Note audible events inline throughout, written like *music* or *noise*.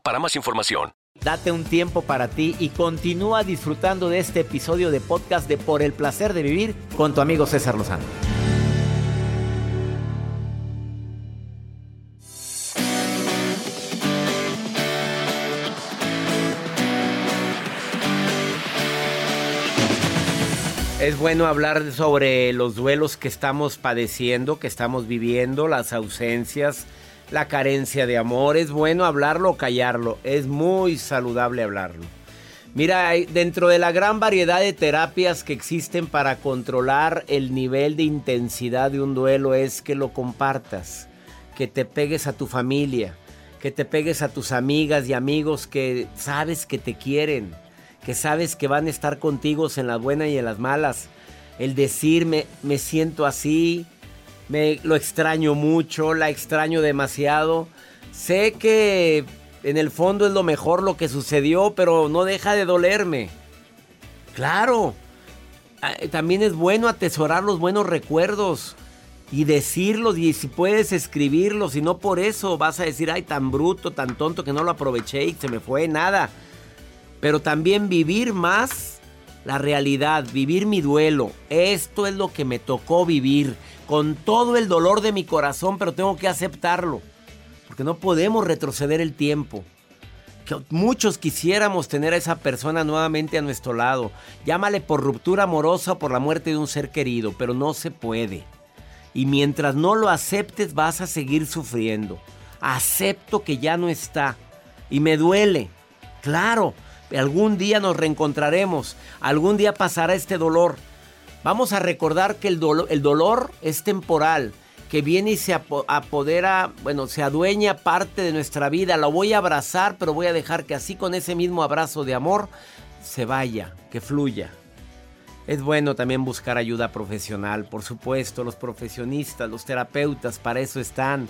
para más información. Date un tiempo para ti y continúa disfrutando de este episodio de podcast de Por el placer de vivir con tu amigo César Lozano. Es bueno hablar sobre los duelos que estamos padeciendo, que estamos viviendo, las ausencias, la carencia de amor. Es bueno hablarlo o callarlo. Es muy saludable hablarlo. Mira, dentro de la gran variedad de terapias que existen para controlar el nivel de intensidad de un duelo es que lo compartas, que te pegues a tu familia, que te pegues a tus amigas y amigos que sabes que te quieren, que sabes que van a estar contigo en las buenas y en las malas. El decirme, me siento así, me lo extraño mucho, la extraño demasiado. Sé que en el fondo es lo mejor lo que sucedió, pero no deja de dolerme. Claro, también es bueno atesorar los buenos recuerdos y decirlos y si puedes escribirlos y no por eso vas a decir, ay, tan bruto, tan tonto que no lo aproveché y se me fue nada pero también vivir más la realidad, vivir mi duelo. Esto es lo que me tocó vivir, con todo el dolor de mi corazón, pero tengo que aceptarlo, porque no podemos retroceder el tiempo. Que muchos quisiéramos tener a esa persona nuevamente a nuestro lado. Llámale por ruptura amorosa o por la muerte de un ser querido, pero no se puede. Y mientras no lo aceptes vas a seguir sufriendo. Acepto que ya no está. Y me duele. Claro, Algún día nos reencontraremos, algún día pasará este dolor. Vamos a recordar que el, el dolor es temporal, que viene y se apodera, bueno, se adueña parte de nuestra vida. Lo voy a abrazar, pero voy a dejar que así con ese mismo abrazo de amor se vaya, que fluya. Es bueno también buscar ayuda profesional, por supuesto, los profesionistas, los terapeutas, para eso están,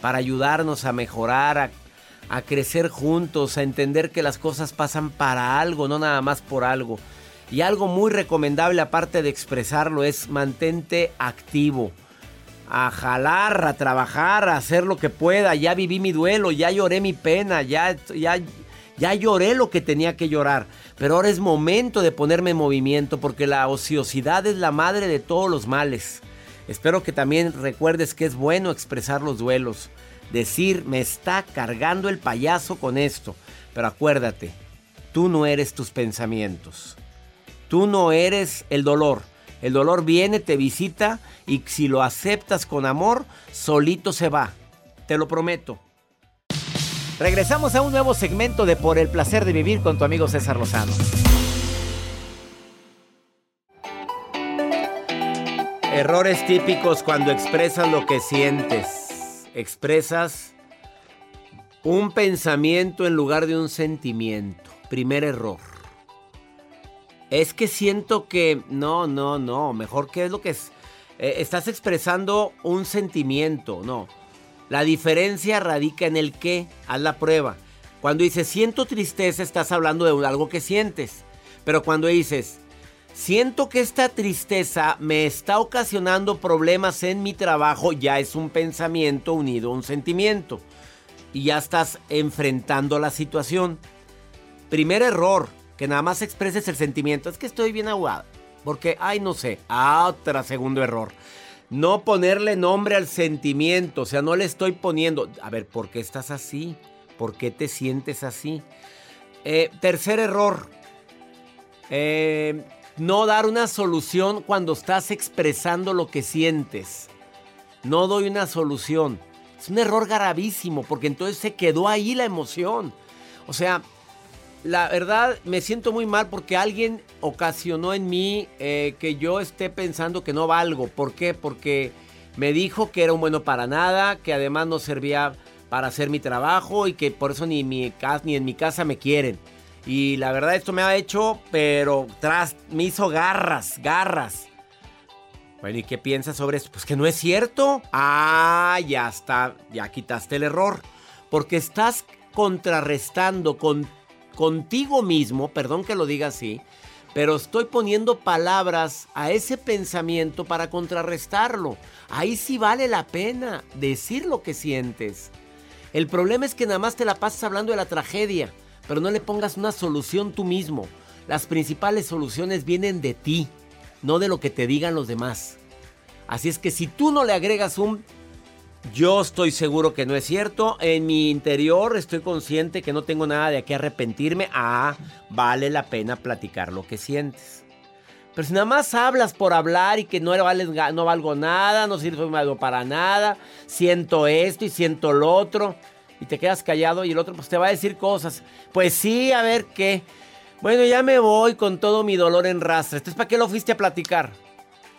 para ayudarnos a mejorar, a a crecer juntos, a entender que las cosas pasan para algo, no nada más por algo. Y algo muy recomendable aparte de expresarlo es mantente activo. A jalar, a trabajar, a hacer lo que pueda. Ya viví mi duelo, ya lloré mi pena, ya, ya, ya lloré lo que tenía que llorar. Pero ahora es momento de ponerme en movimiento porque la ociosidad es la madre de todos los males. Espero que también recuerdes que es bueno expresar los duelos decir, me está cargando el payaso con esto. Pero acuérdate, tú no eres tus pensamientos. Tú no eres el dolor. El dolor viene, te visita y si lo aceptas con amor, solito se va. Te lo prometo. Regresamos a un nuevo segmento de Por el placer de vivir con tu amigo César Lozano. Errores típicos cuando expresas lo que sientes expresas un pensamiento en lugar de un sentimiento. Primer error. Es que siento que no, no, no, mejor que es lo que es. Eh, estás expresando un sentimiento, no. La diferencia radica en el qué. Haz la prueba. Cuando dices siento tristeza, estás hablando de algo que sientes. Pero cuando dices Siento que esta tristeza me está ocasionando problemas en mi trabajo, ya es un pensamiento unido a un sentimiento. Y ya estás enfrentando la situación. Primer error, que nada más expreses el sentimiento. Es que estoy bien aguado. Porque, ay, no sé. Otro segundo error. No ponerle nombre al sentimiento. O sea, no le estoy poniendo. A ver, ¿por qué estás así? ¿Por qué te sientes así? Eh, tercer error. Eh, no dar una solución cuando estás expresando lo que sientes. No doy una solución. Es un error gravísimo porque entonces se quedó ahí la emoción. O sea, la verdad me siento muy mal porque alguien ocasionó en mí eh, que yo esté pensando que no valgo. ¿Por qué? Porque me dijo que era un bueno para nada, que además no servía para hacer mi trabajo y que por eso ni, mi, ni en mi casa me quieren. Y la verdad esto me ha hecho, pero tras, me hizo garras, garras. Bueno, ¿y qué piensas sobre esto? Pues que no es cierto. Ah, ya está, ya quitaste el error. Porque estás contrarrestando con, contigo mismo, perdón que lo diga así, pero estoy poniendo palabras a ese pensamiento para contrarrestarlo. Ahí sí vale la pena decir lo que sientes. El problema es que nada más te la pasas hablando de la tragedia, pero no le pongas una solución tú mismo. Las principales soluciones vienen de ti, no de lo que te digan los demás. Así es que si tú no le agregas un yo estoy seguro que no es cierto. En mi interior estoy consciente que no tengo nada de qué arrepentirme. Ah, vale la pena platicar lo que sientes. Pero si nada más hablas por hablar y que no, no valgo nada, no sirvo para nada, siento esto y siento lo otro, y te quedas callado y el otro pues te va a decir cosas. Pues sí, a ver qué. Bueno, ya me voy con todo mi dolor en rastra. Entonces, ¿para qué lo fuiste a platicar?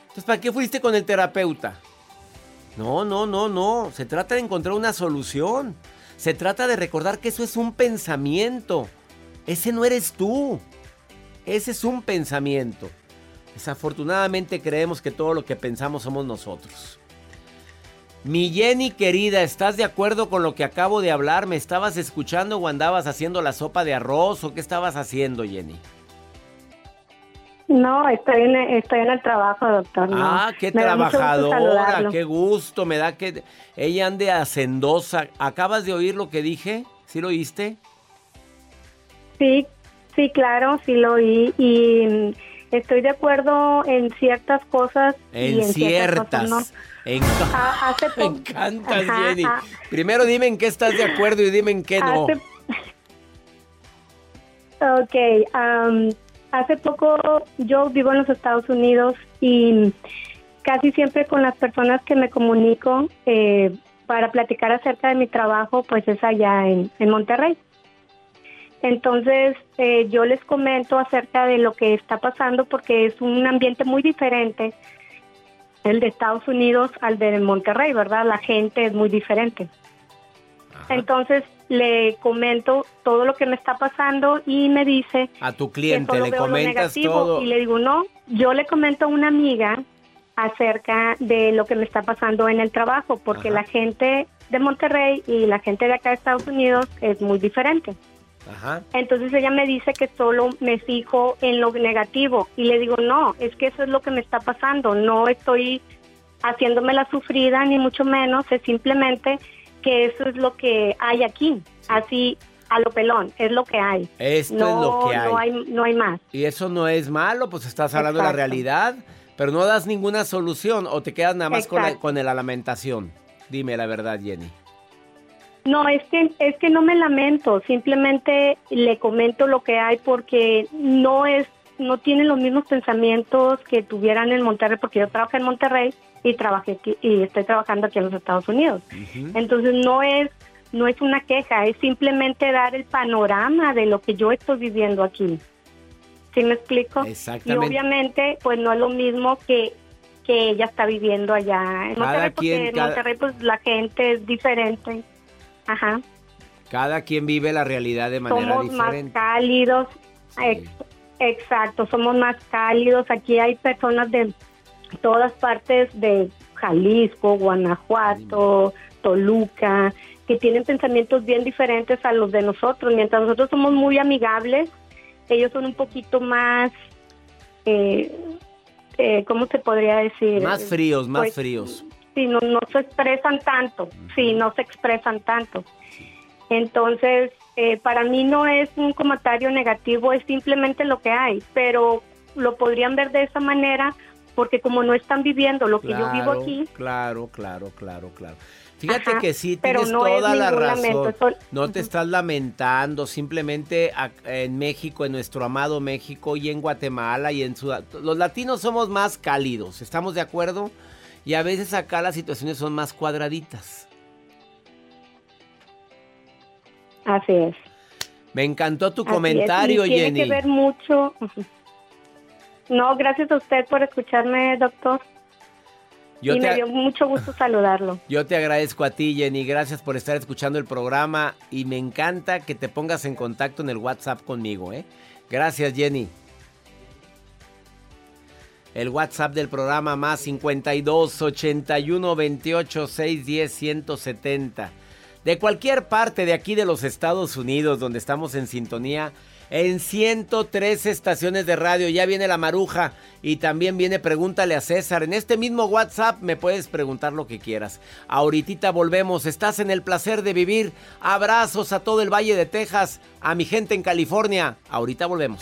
Entonces, ¿para qué fuiste con el terapeuta? No, no, no, no. Se trata de encontrar una solución. Se trata de recordar que eso es un pensamiento. Ese no eres tú. Ese es un pensamiento. Desafortunadamente creemos que todo lo que pensamos somos nosotros. Mi Jenny querida, ¿estás de acuerdo con lo que acabo de hablar? ¿Me estabas escuchando o andabas haciendo la sopa de arroz o qué estabas haciendo, Jenny? No, estoy en, estoy en el trabajo, doctor. Ah, qué trabajadora, qué gusto, me da que ella ande hacendosa. ¿Acabas de oír lo que dije? ¿Sí lo oíste? Sí, sí, claro, sí lo oí y estoy de acuerdo en ciertas cosas. En, y en ciertas. no. Ah, *laughs* me encantas, Jenny. Ah. Primero dime en qué estás de acuerdo y dime en qué no. *laughs* Ok, um, hace poco yo vivo en los Estados Unidos y casi siempre con las personas que me comunico eh, para platicar acerca de mi trabajo, pues es allá en, Monterrey. Entonces eh, yo les comento acerca de lo que está pasando porque es un ambiente muy diferente el de Estados Unidos al de Monterrey, ¿verdad? La gente es muy diferente. Entonces le comento todo lo que me está pasando y me dice a tu cliente le comentas todo y le digo no yo le comento a una amiga acerca de lo que me está pasando en el trabajo porque la gente de Monterrey y la gente de acá de Estados Unidos es muy diferente Ajá. Entonces ella me dice que solo me fijo en lo negativo y le digo, no, es que eso es lo que me está pasando, no estoy haciéndome la sufrida ni mucho menos, es simplemente que eso es lo que hay aquí, así a lo pelón, es lo que hay. Esto es lo que hay. No hay. No hay más. Y eso no es malo, pues estás hablando de la realidad, pero no das ninguna solución o te quedas nada más con la, con la lamentación. Dime la verdad, Jenny. No, es que, es que no me lamento, simplemente le comento lo que hay porque no es, no tienen los mismos pensamientos que tuvieran en Monterrey, porque yo trabajo en Monterrey y trabajé y estoy trabajando aquí en los Estados Unidos. Entonces no es no es una queja, es simplemente dar el panorama de lo que yo estoy viviendo aquí. ¿Sí me explico? Exactamente. Y obviamente, pues no es lo mismo que, que ella está viviendo allá en Monterrey, porque en Monterrey pues la gente es diferente. Ajá. Cada quien vive la realidad de manera diferente. Somos más cálidos. Exacto, somos más cálidos. Aquí hay personas de todas partes de Jalisco, Guanajuato, Toluca, que tienen pensamientos bien diferentes a los de nosotros. Mientras nosotros somos muy amigables, ellos son un poquito más, eh, eh ¿cómo se podría decir? Más fríos, más pues, fríos. Sí, no, no se expresan tanto, sí, no se expresan tanto. Entonces, eh, para mí no es un comentario negativo, es simplemente lo que hay, pero lo podrían ver de esa manera porque como no están viviendo lo que yo vivo aquí. Claro, claro, claro, claro. Fíjate que sí, tienes toda la razón. No te estás lamentando, simplemente en México, en nuestro amado México y en Guatemala y en Sudán. Los latinos somos más cálidos, ¿estamos de acuerdo? Y a veces acá las situaciones son más cuadraditas. Así es. Me encantó tu comentario, Jenny. Tiene que ver mucho. *laughs* No, gracias a usted por escucharme, doctor y me dio mucho gusto *laughs* saludarlo. Yo te agradezco a ti, Jenny. Gracias por estar escuchando el programa y me encanta que te pongas en contacto en el WhatsApp conmigo. ¿eh? Gracias, Jenny. El WhatsApp del programa más 52 81 28 610 170. De cualquier parte de aquí de los Estados Unidos donde estamos en sintonía en 103 estaciones de radio. Ya viene la maruja y también viene Pregúntale a César. En este mismo WhatsApp me puedes preguntar lo que quieras. Ahorita volvemos. Estás en el placer de vivir. Abrazos a todo el Valle de Texas, a mi gente en California. Ahorita volvemos.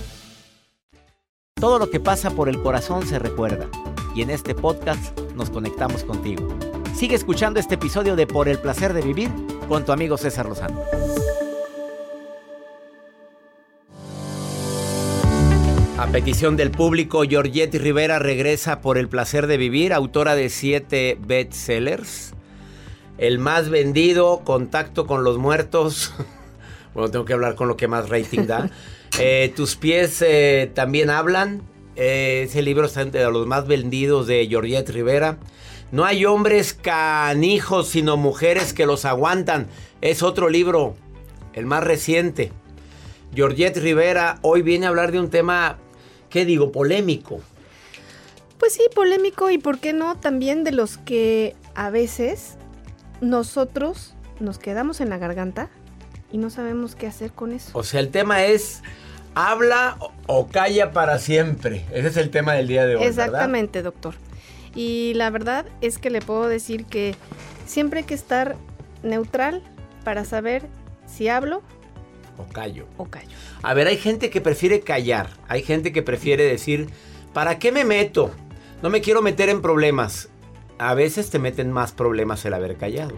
Todo lo que pasa por el corazón se recuerda. Y en este podcast nos conectamos contigo. Sigue escuchando este episodio de Por el placer de vivir con tu amigo César Lozano. A petición del público, Georgette Rivera regresa por el placer de vivir, autora de siete bestsellers. El más vendido, Contacto con los muertos. *laughs* bueno, tengo que hablar con lo que más rating da. *laughs* Eh, tus pies eh, también hablan. Eh, ese libro está entre los más vendidos de Georgette Rivera. No hay hombres canijos, sino mujeres que los aguantan. Es otro libro, el más reciente. Georgette Rivera hoy viene a hablar de un tema, ¿qué digo? Polémico. Pues sí, polémico y por qué no también de los que a veces nosotros nos quedamos en la garganta y no sabemos qué hacer con eso. O sea, el tema es habla o calla para siempre. Ese es el tema del día de hoy. Exactamente, doctor. Y la verdad es que le puedo decir que siempre hay que estar neutral para saber si hablo o callo. O callo. A ver, hay gente que prefiere callar. Hay gente que prefiere decir, ¿para qué me meto? No me quiero meter en problemas. A veces te meten más problemas el haber callado.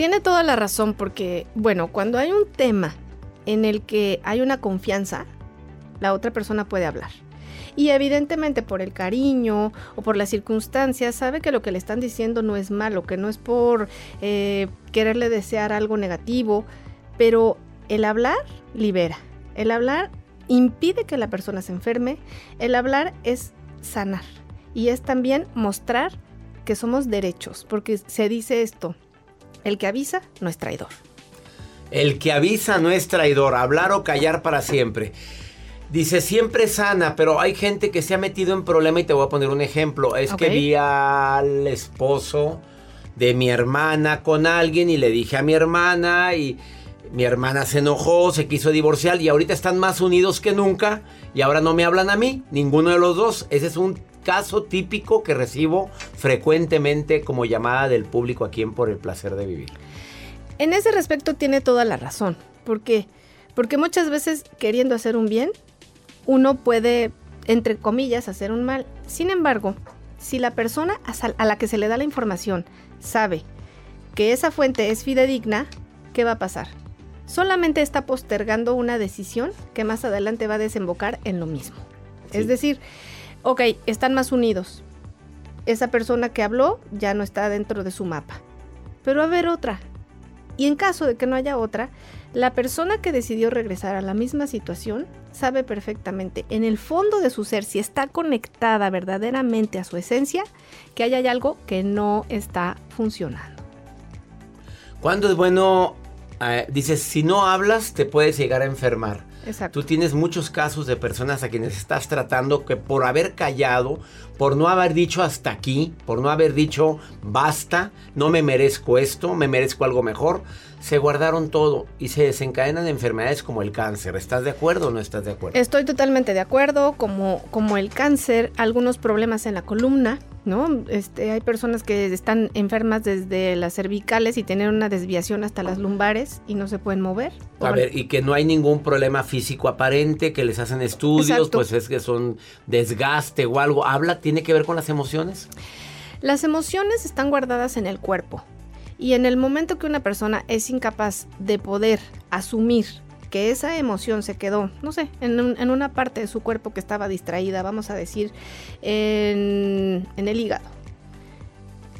Tiene toda la razón porque, bueno, cuando hay un tema en el que hay una confianza, la otra persona puede hablar. Y evidentemente por el cariño o por las circunstancias sabe que lo que le están diciendo no es malo, que no es por eh, quererle desear algo negativo, pero el hablar libera, el hablar impide que la persona se enferme, el hablar es sanar y es también mostrar que somos derechos, porque se dice esto, el que avisa no es traidor. El que avisa no es traidor, hablar o callar para siempre. Dice, siempre sana, pero hay gente que se ha metido en problema y te voy a poner un ejemplo. Es que vi al esposo de mi hermana con alguien y le dije a mi hermana y mi hermana se enojó, se quiso divorciar y ahorita están más unidos que nunca y ahora no me hablan a mí, ninguno de los dos. Ese es un caso típico que recibo frecuentemente como llamada del público aquí en Por el Placer de Vivir. En ese respecto tiene toda la razón. ¿Por qué? Porque muchas veces queriendo hacer un bien, uno puede, entre comillas, hacer un mal. Sin embargo, si la persona a la que se le da la información sabe que esa fuente es fidedigna, ¿qué va a pasar? Solamente está postergando una decisión que más adelante va a desembocar en lo mismo. Es decir, ok, están más unidos, esa persona que habló ya no está dentro de su mapa. Pero a haber otra. Y en caso de que no haya otra, la persona que decidió regresar a la misma situación sabe perfectamente en el fondo de su ser, si está conectada verdaderamente a su esencia, que hay algo que no está funcionando. ¿Cuándo es bueno? Eh, dices, si no hablas, te puedes llegar a enfermar. Exacto. Tú tienes muchos casos de personas a quienes estás tratando que por haber callado, por no haber dicho hasta aquí, por no haber dicho basta, no me merezco esto, me merezco algo mejor, se guardaron todo y se desencadenan enfermedades como el cáncer. ¿Estás de acuerdo o no estás de acuerdo? Estoy totalmente de acuerdo, como, como el cáncer, algunos problemas en la columna, ¿no? Este, hay personas que están enfermas desde las cervicales y tienen una desviación hasta las lumbares y no se pueden mover. A ver, y que no hay ningún problema físico aparente, que les hacen estudios, Exacto. pues es que son desgaste o algo. ¿Habla? ¿Tiene que ver con las emociones? Las emociones están guardadas en el cuerpo y en el momento que una persona es incapaz de poder asumir que esa emoción se quedó, no sé, en, un- en una parte de su cuerpo que estaba distraída, vamos a decir, en el hígado.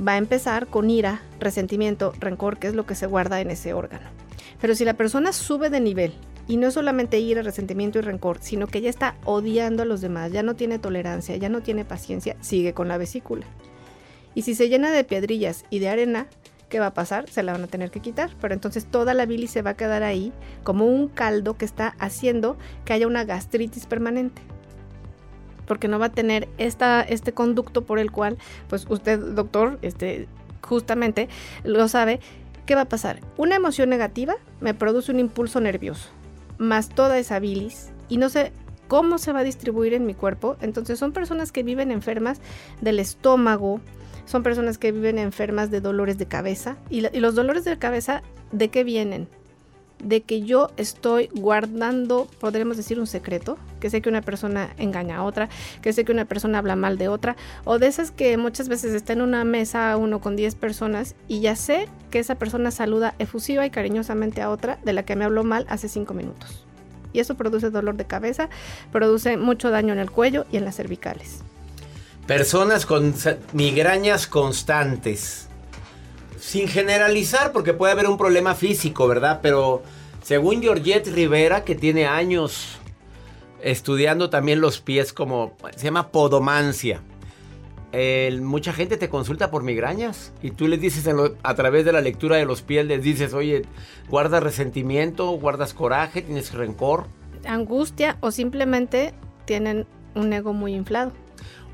Va a empezar con ira, resentimiento, rencor, que es lo que se guarda en ese órgano. Pero si la persona sube de nivel, y no solamente ira, resentimiento y rencor, sino que ya está odiando a los demás, ya no tiene tolerancia, ya no tiene paciencia, sigue con la vesícula. Y si se llena de piedrillas y de arena, ¿qué va a pasar? Se la van a tener que quitar. Pero entonces toda la bilis se va a quedar ahí como un caldo que está haciendo que haya una gastritis permanente. Porque no va a tener esta, este conducto por el cual, pues usted, doctor, este, justamente lo sabe. ¿Qué va a pasar? Una emoción negativa me produce un impulso nervioso, más toda esa bilis, y no sé cómo se va a distribuir en mi cuerpo. Entonces son personas que viven enfermas del estómago, son personas que viven enfermas de dolores de cabeza. ¿Y, y los dolores de cabeza de qué vienen? De que yo estoy guardando, podríamos decir, un secreto, que sé que una persona engaña a otra, que sé que una persona habla mal de otra, o de esas que muchas veces está en una mesa uno con 10 personas y ya sé que esa persona saluda efusiva y cariñosamente a otra de la que me habló mal hace 5 minutos. Y eso produce dolor de cabeza, produce mucho daño en el cuello y en las cervicales. Personas con migrañas constantes. Sin generalizar, porque puede haber un problema físico, ¿verdad? Pero según Georgette Rivera, que tiene años estudiando también los pies como... Se llama podomancia. Mucha gente te consulta por migrañas y tú les dices lo- a través de la lectura de los pies, les dices, oye, guardas resentimiento, guardas coraje, tienes rencor. Angustia o simplemente tienen un ego muy inflado.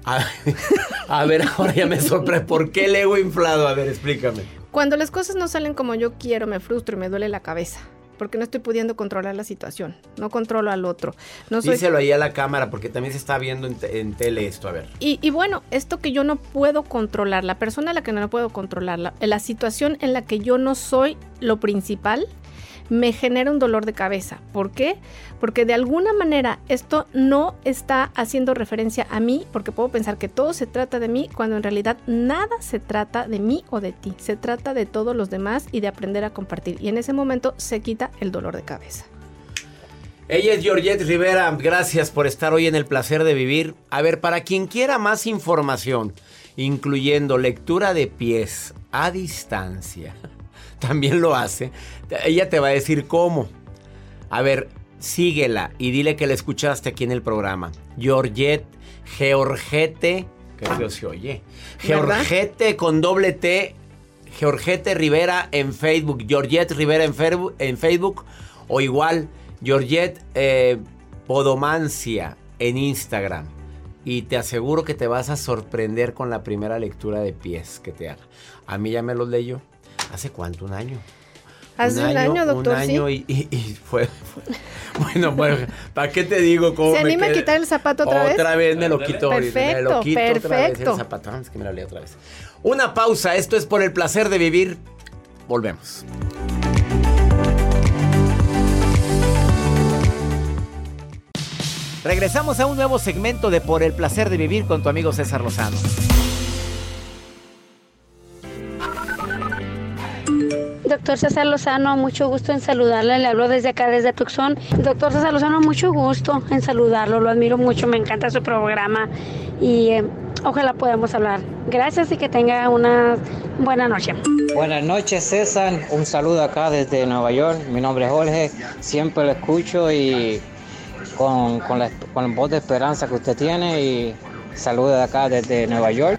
A, *laughs* a ver, ahora ya me sorprende. ¿Por qué el ego inflado? A ver, explícame. Cuando las cosas no salen como yo quiero, me frustro y me duele la cabeza. Porque no estoy pudiendo controlar la situación. No controlo al otro. No soy Díselo ahí a la cámara porque también se está viendo en, en tele esto. A ver. Y, y bueno, esto que yo no puedo controlar, la persona a la que no puedo controlar, la, la situación en la que yo no soy lo principal, me genera un dolor de cabeza. ¿Por qué? Porque de alguna manera esto no está haciendo referencia a mí, porque puedo pensar que todo se trata de mí, cuando en realidad nada se trata de mí o de ti. Se trata de todos los demás y de aprender a compartir. Y en ese momento se quita el dolor de cabeza. Ella es Georgette Rivera. Gracias por estar hoy en el placer de vivir. A ver, para quien quiera más información, incluyendo lectura de pies a distancia, *laughs* también lo hace. Ella te va a decir cómo. A ver, síguela y dile que la escuchaste aquí en el programa. Georgette, Georgette, que feo se oye. Georgette con doble T, Georgette Rivera en Facebook, Georgette Rivera en Facebook, o igual, Georgette eh, Podomancia en Instagram. Y te aseguro que te vas a sorprender con la primera lectura de pies que te haga. A mí ya me los leyó. ¿Hace cuánto? ¿Un año? Hace un año, doctor, Un año sí. y, y- y fue, fue- Bueno, bueno, ¿para qué te digo cómo ¿Se me anima a quitar el zapato otra vez? Otra vez me lo quito ahorita. Me lo Perfecto, quito otra vez el perfecto. zapato. Vamos, que me lo leo otra vez. Una pausa. Esto es por el placer de vivir. Volvemos. Regresamos a un nuevo segmento de Por el placer de vivir con tu amigo César Lozano. Doctor César Lozano, mucho gusto en saludarle. Le hablo desde acá, desde Tucson. Doctor César Lozano, mucho gusto en saludarlo. Lo admiro mucho, me encanta su programa. Y eh, ojalá podamos hablar. Gracias y que tenga una buena noche. Buenas noches César, un saludo acá desde Nueva York, mi nombre es Jorge, siempre lo escucho y con, con, la, con voz de esperanza que usted tiene y saludo de acá desde Nueva York.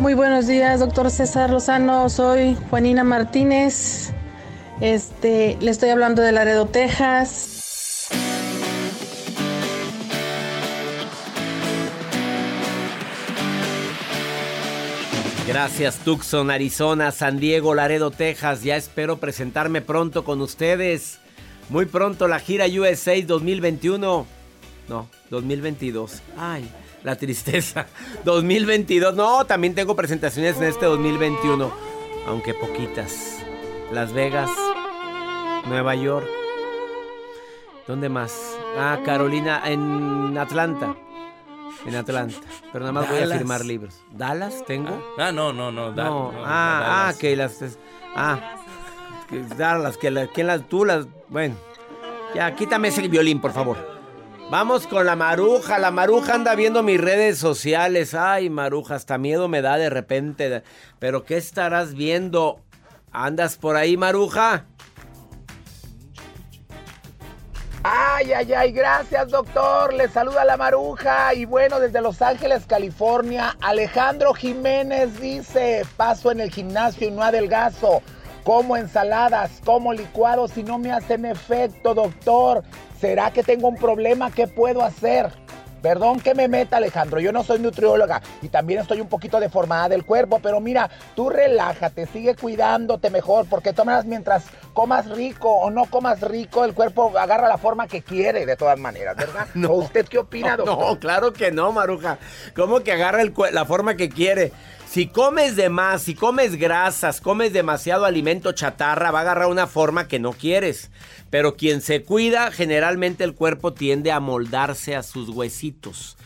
Muy buenos días, doctor César Lozano, soy Juanina Martínez, este, le estoy hablando de Laredo, Texas. Gracias Tucson, Arizona, San Diego, Laredo, Texas. Ya espero presentarme pronto con ustedes. Muy pronto la gira USA 2021. No, 2022. Ay, la tristeza. *laughs* 2022. No, también tengo presentaciones en este 2021. Aunque poquitas. Las Vegas, Nueva York. ¿Dónde más? Ah, Carolina, en Atlanta. En Atlanta. Pero nada más voy a firmar libros. ¿Dallas tengo? Ah, no, no, no. Da, No, no, ah, Dallas. ah, que las. Ah, que Dallas, que, la, que las. Tú las. Bueno. Ya, quítame ese violín, por favor. Vamos con la maruja. La maruja anda viendo mis redes sociales. Ay, maruja, hasta miedo me da de repente. Pero ¿qué estarás viendo? ¿Andas por ahí, maruja? Ay, ay, ay, gracias doctor. Le saluda la maruja. Y bueno, desde Los Ángeles, California, Alejandro Jiménez dice, paso en el gimnasio y no adelgazo. Como ensaladas, como licuados y no me hacen efecto, doctor. ¿Será que tengo un problema? ¿Qué puedo hacer? Perdón que me meta, Alejandro. Yo no soy nutrióloga y también estoy un poquito deformada del cuerpo, pero mira, tú relájate, sigue cuidándote mejor, porque tomas mientras comas rico o no comas rico, el cuerpo agarra la forma que quiere, de todas maneras, ¿verdad? *laughs* ¿O usted qué opina, No, doctor? No, claro que no, Maruja. ¿Cómo que agarra el la forma que quiere? Si comes de más, si comes grasas, comes demasiado alimento chatarra, va a agarrar una forma que no quieres. Pero quien se cuida, generalmente el cuerpo tiende a moldarse a sus huesitos.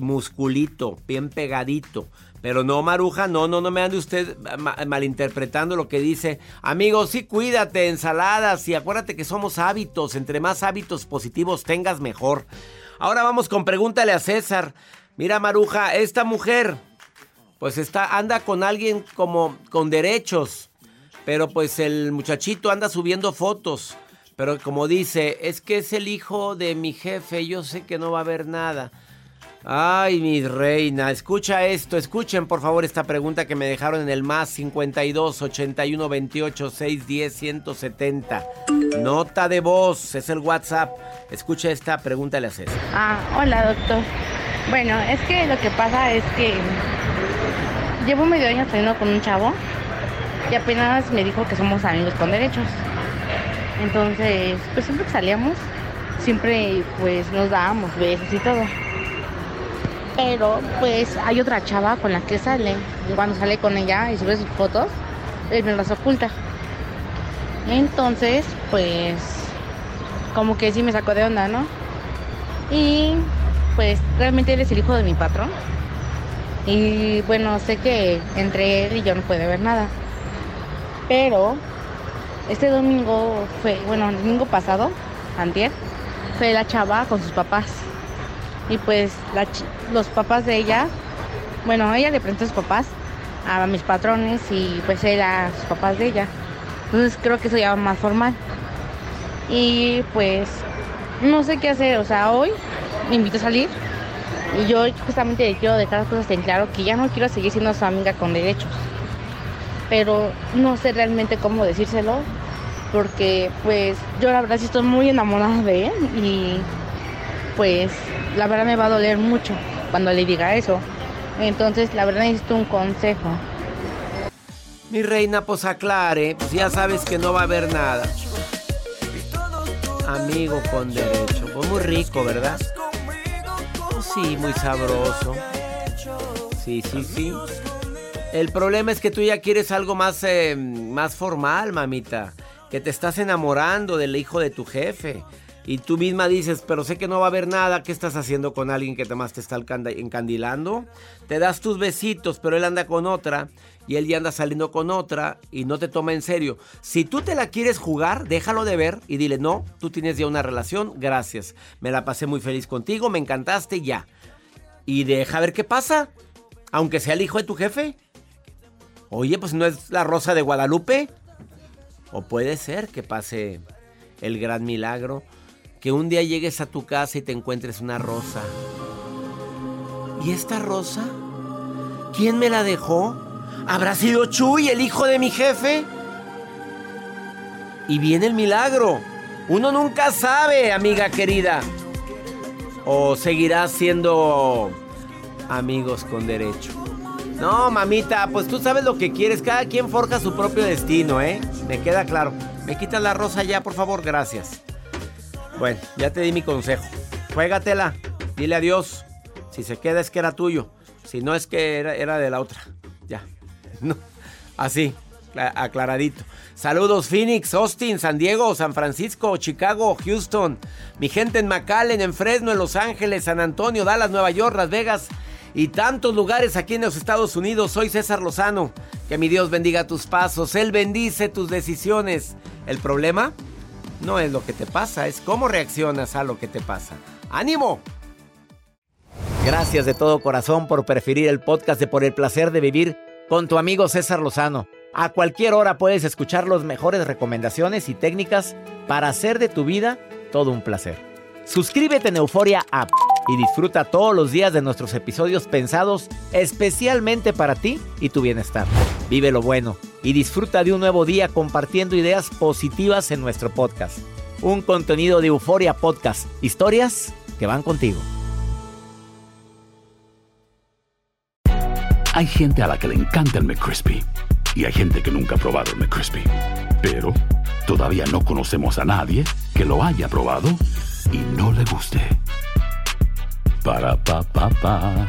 Musculito, bien pegadito. Pero no, Maruja, no, no, no me ande usted ma- malinterpretando lo que dice. Amigos, sí, cuídate, ensaladas y acuérdate que somos hábitos. Entre más hábitos positivos tengas, mejor. Ahora vamos con pregúntale a César. Mira, Maruja, esta mujer, pues está, anda con alguien como con derechos. Pero pues el muchachito anda subiendo fotos. Pero como dice, es que es el hijo de mi jefe, yo sé que no va a haber nada. Ay, mi reina, escucha esto, escuchen por favor esta pregunta que me dejaron en el más 52 81 28 610 170. Nota de voz, es el WhatsApp. Escucha esta pregunta, le haces. Ah, hola doctor. Bueno, es que lo que pasa es que llevo medio año saliendo con un chavo y apenas me dijo que somos amigos con derechos. Entonces, pues siempre que salíamos, siempre pues nos dábamos besos y todo. Pero pues hay otra chava con la que sale. Y cuando sale con ella y sube sus fotos, él me las oculta. Entonces, pues como que sí me sacó de onda, ¿no? Y pues realmente él es el hijo de mi patrón. Y bueno, sé que entre él y yo no puede haber nada. Pero este domingo fue, bueno, el domingo pasado, antier, fue la chava con sus papás. Y pues los papás de ella, bueno, ella le presentó a sus papás a mis patrones y pues él a sus papás de ella. Entonces creo que eso ya va más formal. Y pues no sé qué hacer, o sea, hoy me invito a salir y yo justamente quiero dejar las cosas en claro que ya no quiero seguir siendo su amiga con derechos. Pero no sé realmente cómo decírselo porque pues yo la verdad sí estoy muy enamorada de él y pues la verdad me va a doler mucho cuando le diga eso. Entonces la verdad necesito un consejo. Mi reina, pues aclare, pues ya sabes que no va a haber nada. Amigo con derecho, pues muy rico, ¿verdad? Pues sí, muy sabroso. Sí, sí, sí. El problema es que tú ya quieres algo más, eh, más formal, mamita. Que te estás enamorando del hijo de tu jefe. Y tú misma dices, pero sé que no va a haber nada. ¿Qué estás haciendo con alguien que más te está encandilando? Te das tus besitos, pero él anda con otra. Y él ya anda saliendo con otra. Y no te toma en serio. Si tú te la quieres jugar, déjalo de ver. Y dile, no, tú tienes ya una relación. Gracias. Me la pasé muy feliz contigo. Me encantaste ya. Y deja ver qué pasa. Aunque sea el hijo de tu jefe. Oye, pues no es la rosa de Guadalupe. O puede ser que pase el gran milagro. Que un día llegues a tu casa y te encuentres una rosa. ¿Y esta rosa? ¿Quién me la dejó? ¿Habrá sido Chuy, el hijo de mi jefe? Y viene el milagro. Uno nunca sabe, amiga querida. O seguirás siendo amigos con derecho. No, mamita, pues tú sabes lo que quieres. Cada quien forja su propio destino, ¿eh? Me queda claro. Me quitas la rosa ya, por favor, gracias. Bueno, ya te di mi consejo. Juégatela. Dile adiós. Si se queda es que era tuyo. Si no es que era, de la otra. Ya. *laughs* No. Así, aclaradito. Saludos Phoenix, Austin, San Diego, San Francisco, Chicago, Houston. Mi gente en McAllen, en Fresno, en Los Ángeles, San Antonio, Dallas, Nueva York, Las Vegas y tantos lugares aquí en los Estados Unidos. Soy César Lozano. Que mi Dios bendiga tus pasos. Él bendice tus decisiones. El problema no es lo que te pasa, es cómo reaccionas a lo que te pasa. ¡Ánimo! Gracias de todo corazón por preferir el podcast de Por el placer de vivir con tu amigo César Lozano. A cualquier hora puedes escuchar las mejores recomendaciones y técnicas para hacer de tu vida todo un placer. Suscríbete en Euforia App y disfruta todos los días de nuestros episodios pensados especialmente para ti y tu bienestar. Vive lo bueno y disfruta de un nuevo día compartiendo ideas positivas en nuestro podcast. Un contenido de Euforia Podcast, historias que van contigo. Hay gente a la que le encanta el McCrispy y hay gente que nunca ha probado el McCrispy. Pero todavía no conocemos a nadie que lo haya probado y no le guste. Para pa pa pa.